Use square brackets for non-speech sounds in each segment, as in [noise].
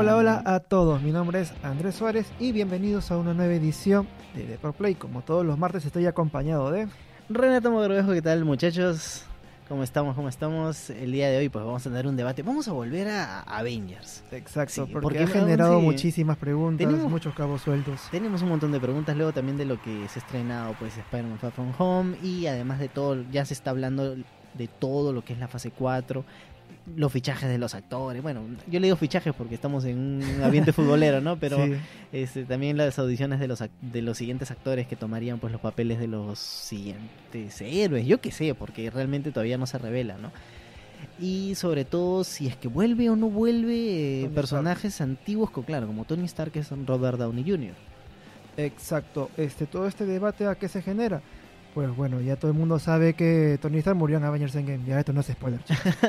Hola, hola a todos. Mi nombre es Andrés Suárez y bienvenidos a una nueva edición de Depor Play. Como todos los martes estoy acompañado de Renato Mogrovejo, ¿qué tal muchachos? ¿Cómo estamos? ¿Cómo estamos? El día de hoy pues vamos a tener un debate. Vamos a volver a Avengers. Exacto, Sí, porque, porque ha generado sí. muchísimas preguntas, Tenemos- muchos cabos sueltos. Tenemos un montón de preguntas luego también de lo que se ha estrenado pues Spider-Man Far From Home y además de todo, ya se está hablando de todo lo que es la fase 4, los fichajes de los actores. Bueno, yo le digo fichajes porque estamos en un ambiente futbolero, ¿no? Pero [laughs] Sí. este, también las audiciones de los de los siguientes actores que tomarían pues los papeles de los siguientes héroes, yo qué sé, porque realmente todavía no se revela, ¿no? Y sobre todo si es que vuelve o no vuelve eh, personajes antiguos, co- claro, como Tony Stark que es Robert Downey Jr. Exacto. Este, todo este debate a qué se genera. Pues bueno, ya todo el mundo sabe que Tony Stark murió en Avengers Endgame. Ya esto no es spoiler.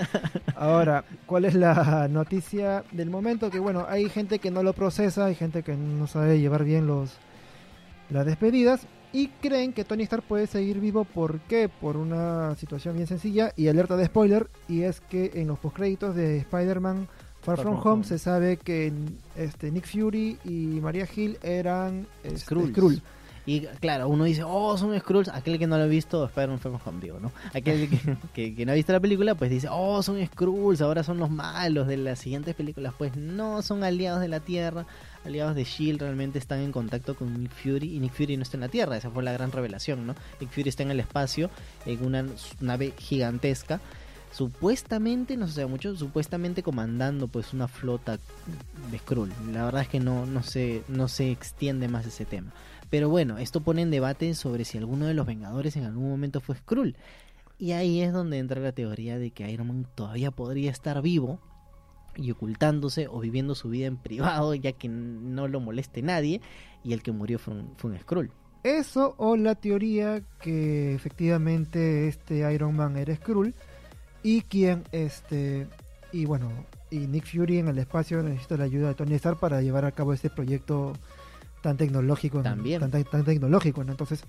[laughs] Ahora, ¿cuál es la noticia del momento? Que bueno, hay gente que no lo procesa, hay gente que no sabe llevar bien los las despedidas y creen que Tony Stark puede seguir vivo. ¿Por qué? Por una situación bien sencilla y alerta de spoiler. Y es que en los postcréditos de Spider-Man Far, Far From, From Home, Home. se sabe que este, Nick Fury y Maria Hill eran este, Skrulls. Skrull. Y claro, uno dice, oh, son Skrulls. Aquel que no lo ha visto, Spider-Man Home, digo, ¿no? Aquel que, [laughs] que- que no ha visto la película, pues dice, oh, son Skrulls, ahora son los malos de las siguientes películas. Pues no, son aliados de la Tierra, aliados de S.H.I.E.L.D., realmente están en contacto con Nick Fury y Nick Fury no está en la Tierra. Esa fue la gran revelación, ¿no? Nick Fury está en el espacio, en una nave gigantesca. Supuestamente, no se sabe mucho, supuestamente comandando pues una flota de Skrull. La verdad es que no, no, se, no se extiende más ese tema. Pero bueno, esto pone en debate sobre si alguno de los Vengadores en algún momento fue Skrull. Y ahí es donde entra la teoría de que Iron Man todavía podría estar vivo y ocultándose o viviendo su vida en privado, ya que no lo moleste nadie, y el que murió fue un, fue un Skrull. Eso o la teoría que efectivamente este Iron Man era Skrull y quien este y bueno y Nick Fury en el espacio necesita la ayuda de Tony Stark para llevar a cabo este proyecto tan tecnológico ¿no? También. tan, tan- tan tecnológico ¿no? entonces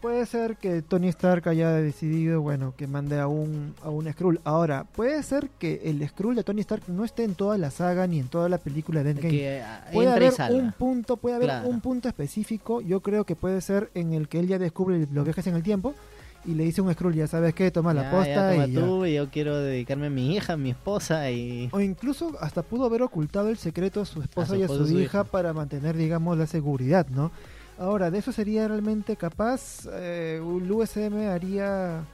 puede ser que Tony Stark haya decidido bueno que mande a un a un Skrull ahora puede ser que el Skrull de Tony Stark no esté en toda la saga ni en toda la película de Endgame Que ah, puede haber un punto, puede haber Claro. un punto específico, yo creo que puede ser en el que él ya descubre los viajes en el tiempo y le dice un Skrull, ya sabes qué, toma la posta ya, toma y ya. yo quiero dedicarme a mi hija, a mi esposa y... O incluso hasta pudo haber ocultado el secreto a su esposa su y a su, hija, hija. para mantener, digamos, la seguridad, ¿no? Ahora, ¿de eso sería realmente capaz? Eh, el USM haría,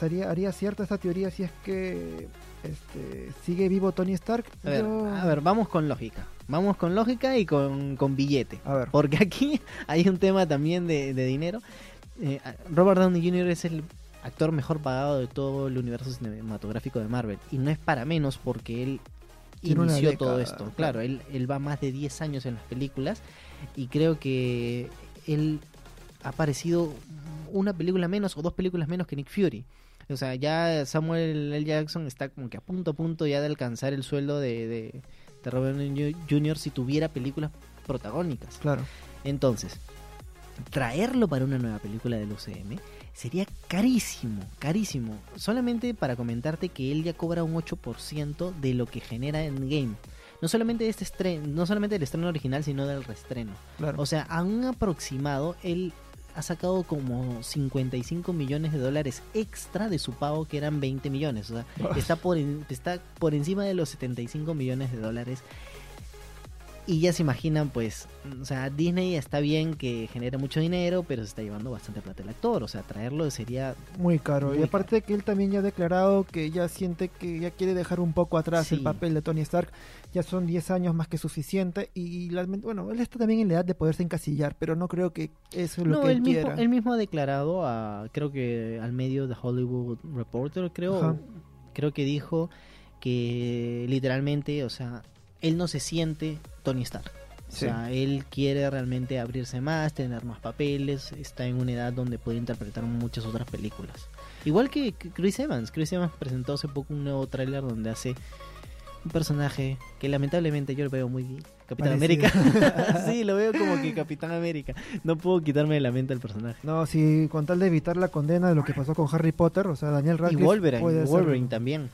haría, haría cierta esta teoría si es que este, sigue vivo Tony Stark. A ver, Yo- a ver, vamos con lógica. Vamos con lógica y con, con billete. A ver. Porque aquí [laughs] hay un tema también de, de dinero. Eh, Robert Downey Jr. es el actor mejor pagado de todo el universo cinematográfico de Marvel. Y no es para menos porque él Tiene inició todo esto. claro. Él, él va más de 10 años en las películas. Y creo que él ha aparecido una película menos o dos películas menos que Nick Fury. O sea, ya Samuel L. Jackson está como que a punto a punto ya de alcanzar el sueldo de, de, de Robert Downey Jr. si tuviera películas protagónicas. Claro. Entonces, traerlo para una nueva película del UCM sería carísimo, carísimo. Solamente para comentarte que él ya cobra un 8% de lo que genera en game. No solamente de este estreno, no solamente del estreno original, sino del reestreno. Claro. O sea, a un aproximado, él ha sacado como 55 millones de dólares extra de su pago, que eran 20 millones. O sea, está por, está por encima de los 75 millones de dólares. Y ya se imaginan, pues, o sea, Disney está bien que genere mucho dinero, pero se está llevando bastante plata el actor. O sea, traerlo sería Muy caro. y aparte que él también ya ha declarado que ya siente que ya quiere dejar un poco atrás el papel de Tony Stark. Ya son 10 años más que suficiente. Y la- bueno, él está también en la edad de poderse encasillar, pero no creo que eso es lo no, que él, él mismo, quiera. él mismo ha declarado a, creo que al medio de Hollywood Reporter, creo, Ajá. creo que dijo que literalmente, o sea, él no se siente Tony Stark. O Sí. sea, él quiere realmente abrirse más, tener más papeles, está en una edad donde puede interpretar muchas otras películas. Igual que Chris Evans. Chris Evans presentó hace poco un nuevo tráiler donde hace un personaje que lamentablemente yo lo veo muy Capitán Parecido. América. [laughs] sí, lo veo como que Capitán América. No puedo quitarme de la mente al personaje. No, si con tal de evitar la condena de lo que pasó con Harry Potter, o sea, Daniel Y Radcliffe Wolverine, puede Wolverine hacerlo. también.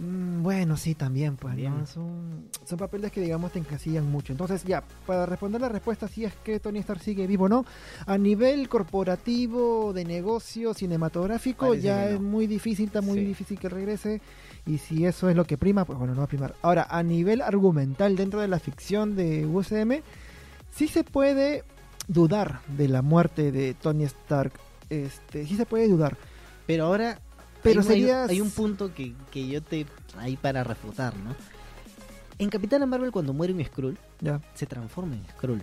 Mm, bueno, sí, también, pues. Son, son papeles que, digamos, te encasillan mucho. Entonces, ya, para responder la respuesta si es que Tony Stark sigue vivo o no, a nivel corporativo, de negocio, cinematográfico, Parece ya no. es muy difícil, está muy Sí. difícil que regrese. Y si eso es lo que prima, pues bueno, no va a primar. Ahora, a nivel argumental dentro de la ficción de UCM, sí se puede dudar de la muerte de Tony Stark. Este, sí se puede dudar. Pero ahora Pero hay, un- hay un- sería... hay un punto que, que yo te ahí para refutar, ¿no? En Capitana Marvel cuando muere un Skrull Ya, se transforma en Skrull.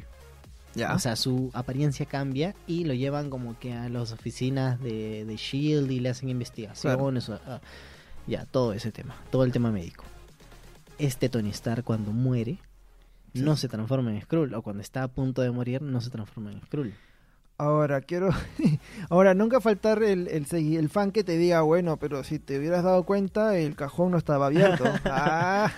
ya. O sea, su apariencia cambia y lo llevan como que a las oficinas de, de Shield y le hacen investigaciones. o- ah, ya, todo ese tema, todo el tema médico. Este Tony Stark cuando muere Sí. no se transforma en Skrull o cuando está a punto de morir no se transforma en Skrull. Ahora, quiero. [laughs] Ahora, nunca faltar el, el, el fan que te diga, bueno, pero si te hubieras dado cuenta, el cajón no estaba abierto. [laughs] ah,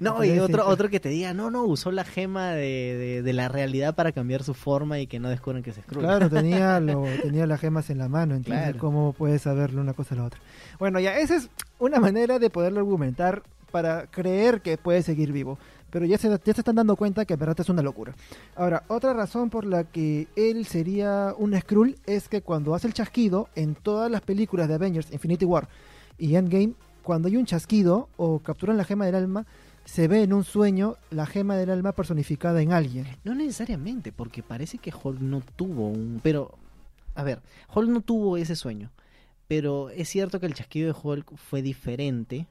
No, y otro, otro que te diga, no, no, usó la gema de, de- de la realidad para cambiar su forma y que no descubran que es Skrull. Claro, tenía, [laughs] lo, tenía las gemas en la mano, entonces, Claro. ¿cómo puedes saberlo una cosa a la otra? Bueno, ya, esa es una manera de poderlo argumentar para creer que puede seguir vivo. Pero ya se, ya se están dando cuenta que en es una locura. Ahora, otra razón por la que él sería un Skrull es que cuando hace el chasquido en todas las películas de Avengers, Infinity War y Endgame, cuando hay un chasquido o capturan la gema del alma, se ve en un sueño la gema del alma personificada en alguien. No necesariamente, porque parece que Hulk no tuvo un... Pero, a ver, Hulk no tuvo ese sueño. Pero es cierto que el chasquido de Hulk fue diferente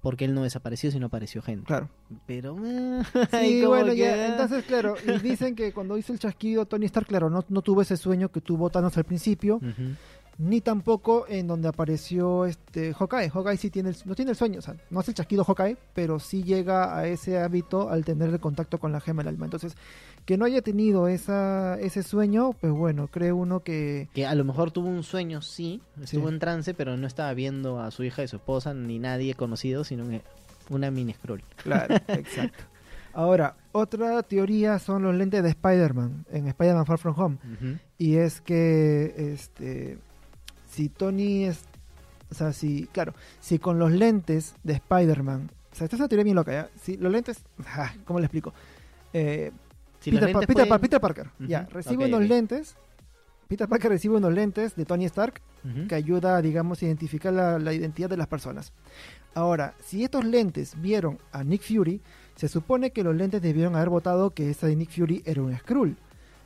porque él no desapareció, sino apareció gente. Claro. Pero... eh, [laughs] Sí, bueno, que, ya, entonces, claro, y [laughs] dicen que cuando hizo el chasquido, Tony Stark, claro, no, no tuvo ese sueño que tuvo Thanos al principio, ni tampoco en donde apareció este Hawkeye. Hawkeye sí tiene el, no tiene el sueño, o sea, no hace el chasquido Hawkeye, pero sí llega a ese hábito al tener el contacto con la gema del alma. Entonces, que no haya tenido esa, ese sueño, pues bueno, cree uno que... Que a lo mejor tuvo un sueño, sí, estuvo Sí. en trance, pero no estaba viendo a su hija y su esposa, ni nadie conocido, sino una mini scroll. Claro, [laughs] exacto. Ahora, otra teoría son los lentes de Spider-Man, en Spider-Man Far From Home. Y es que, este, si Tony es, o sea, si, claro, si con los lentes de Spider-Man, o sea, esta es una teoría bien loca, ¿ya? Si los lentes, [laughs] ¿cómo le explico? Eh, Si Peter, Pa- Pa- Parker, ya, recibe unos lentes, Peter Parker recibe unos lentes de Tony Stark que ayuda, digamos, a identificar la, la identidad de las personas. Ahora, si estos lentes vieron a Nick Fury, se supone que los lentes debieron haber votado que esa de Nick Fury era un Skrull.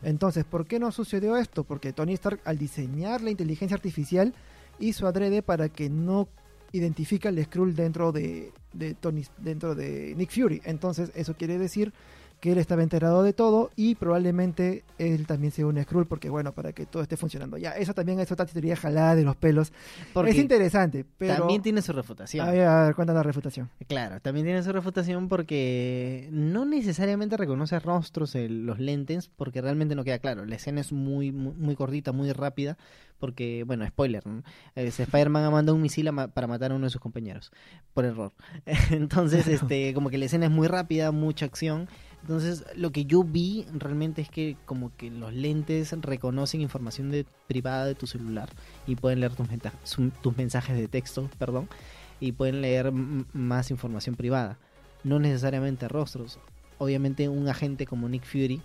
Entonces, ¿por qué no sucedió esto? Porque Tony Stark, al diseñar la inteligencia artificial, hizo adrede para que no identifique al Skrull dentro de, de Tony, dentro de Nick Fury. Entonces, eso quiere decir que él estaba enterado de todo y probablemente él también sea un Skrull porque bueno, para que todo esté funcionando. Ya, eso también es otra teoría jalada de los pelos. Porque es interesante, pero también tiene su refutación. a ver, a ver, cuéntanos la refutación. Claro, también tiene su refutación porque no necesariamente reconoce rostros en los lentes porque realmente no queda claro. La escena es muy, muy, muy cortita, muy rápida porque, bueno, spoiler, ¿no? Spider-Man ha mandado un misil a ma- para matar a uno de sus compañeros por error. [laughs] Entonces, [laughs] este, como que la escena es muy rápida, mucha acción. Entonces, lo que yo vi realmente es que como que los lentes reconocen información de, privada de tu celular y pueden leer tus, tus mensajes de texto, perdón, y pueden leer más información privada. No necesariamente rostros. Obviamente un agente como Nick Fury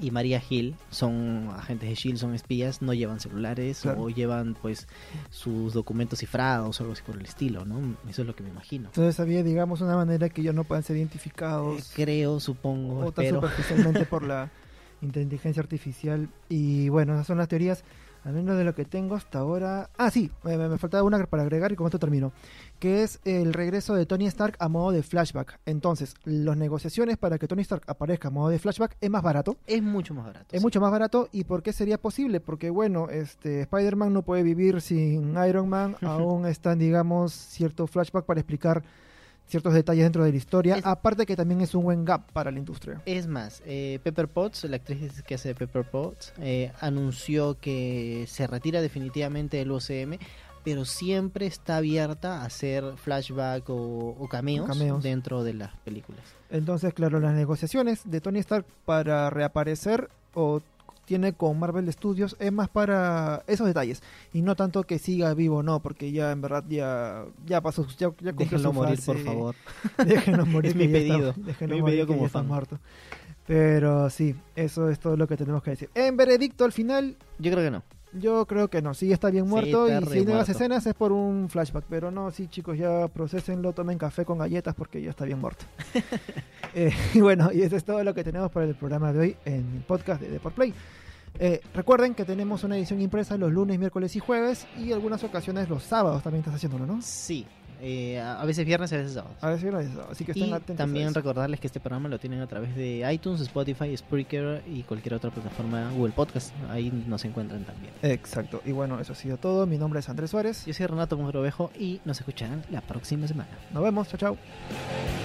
y María Hill son agentes de Shield, son espías, no llevan celulares Claro. o llevan pues sus documentos cifrados o algo así por el estilo, ¿no? Eso es lo que me imagino. Entonces había, digamos, una manera que ellos no puedan ser Eh, identificados creo, supongo, o tan superficialmente por la [laughs] inteligencia artificial. Y bueno, esas son las teorías, al menos de lo que tengo hasta ahora. Ah, sí, me, me faltaba una para agregar y con esto termino. Que es el regreso de Tony Stark a modo de flashback. Entonces, las negociaciones para que Tony Stark aparezca a modo de flashback es más barato. Es mucho más barato. Es sí. mucho más barato y ¿por qué sería posible? Porque bueno, este Spider-Man no puede vivir sin Iron Man, [laughs] aún están digamos cierto flashback para explicar ciertos detalles dentro de la historia, Es- aparte que también es un buen gap para la industria. Es más, eh, Pepper Potts, la actriz que hace Pepper Potts, eh, anunció que se retira definitivamente del UCM, pero siempre está abierta a hacer flashback o, o cameos, Cameos. dentro de las películas. Entonces, claro, las negociaciones de Tony Stark para reaparecer o tiene con Marvel Studios es más para esos detalles y no tanto que siga vivo, no, porque ya en verdad ya ya pasó, ya, ya Déjenlo morir, fase. por favor. [laughs] Déjenlo morir. Es mi está- pedido. déjenlo Mi morir pedido que como fan. muerto. Pero sí, eso es todo lo que tenemos que decir. En veredicto al final, Yo creo que no. Yo creo que no, sí está bien Sí, muerto está y si hay nuevas escenas es por un flashback, pero no, sí chicos, ya procesenlo, tomen café con galletas porque ya está bien muerto. [laughs] Eh, y bueno, y eso es todo lo que tenemos para el programa de hoy en el podcast de Deport Play. Eh, recuerden que tenemos una edición impresa los lunes, miércoles y jueves y algunas ocasiones los sábados también estás haciéndolo, ¿no? Sí. Eh, a veces viernes, a veces sábados. A lo dices, así que estén Y atentos. también recordarles que este programa lo tienen a través de iTunes, Spotify, Spreaker y cualquier otra plataforma Google Podcast. Ahí nos encuentran también. Exacto, y bueno, eso ha sido todo. Mi nombre es Andrés Suárez. Yo soy Renato Monrovejo y nos escucharán la próxima semana. Nos vemos, chao, chao.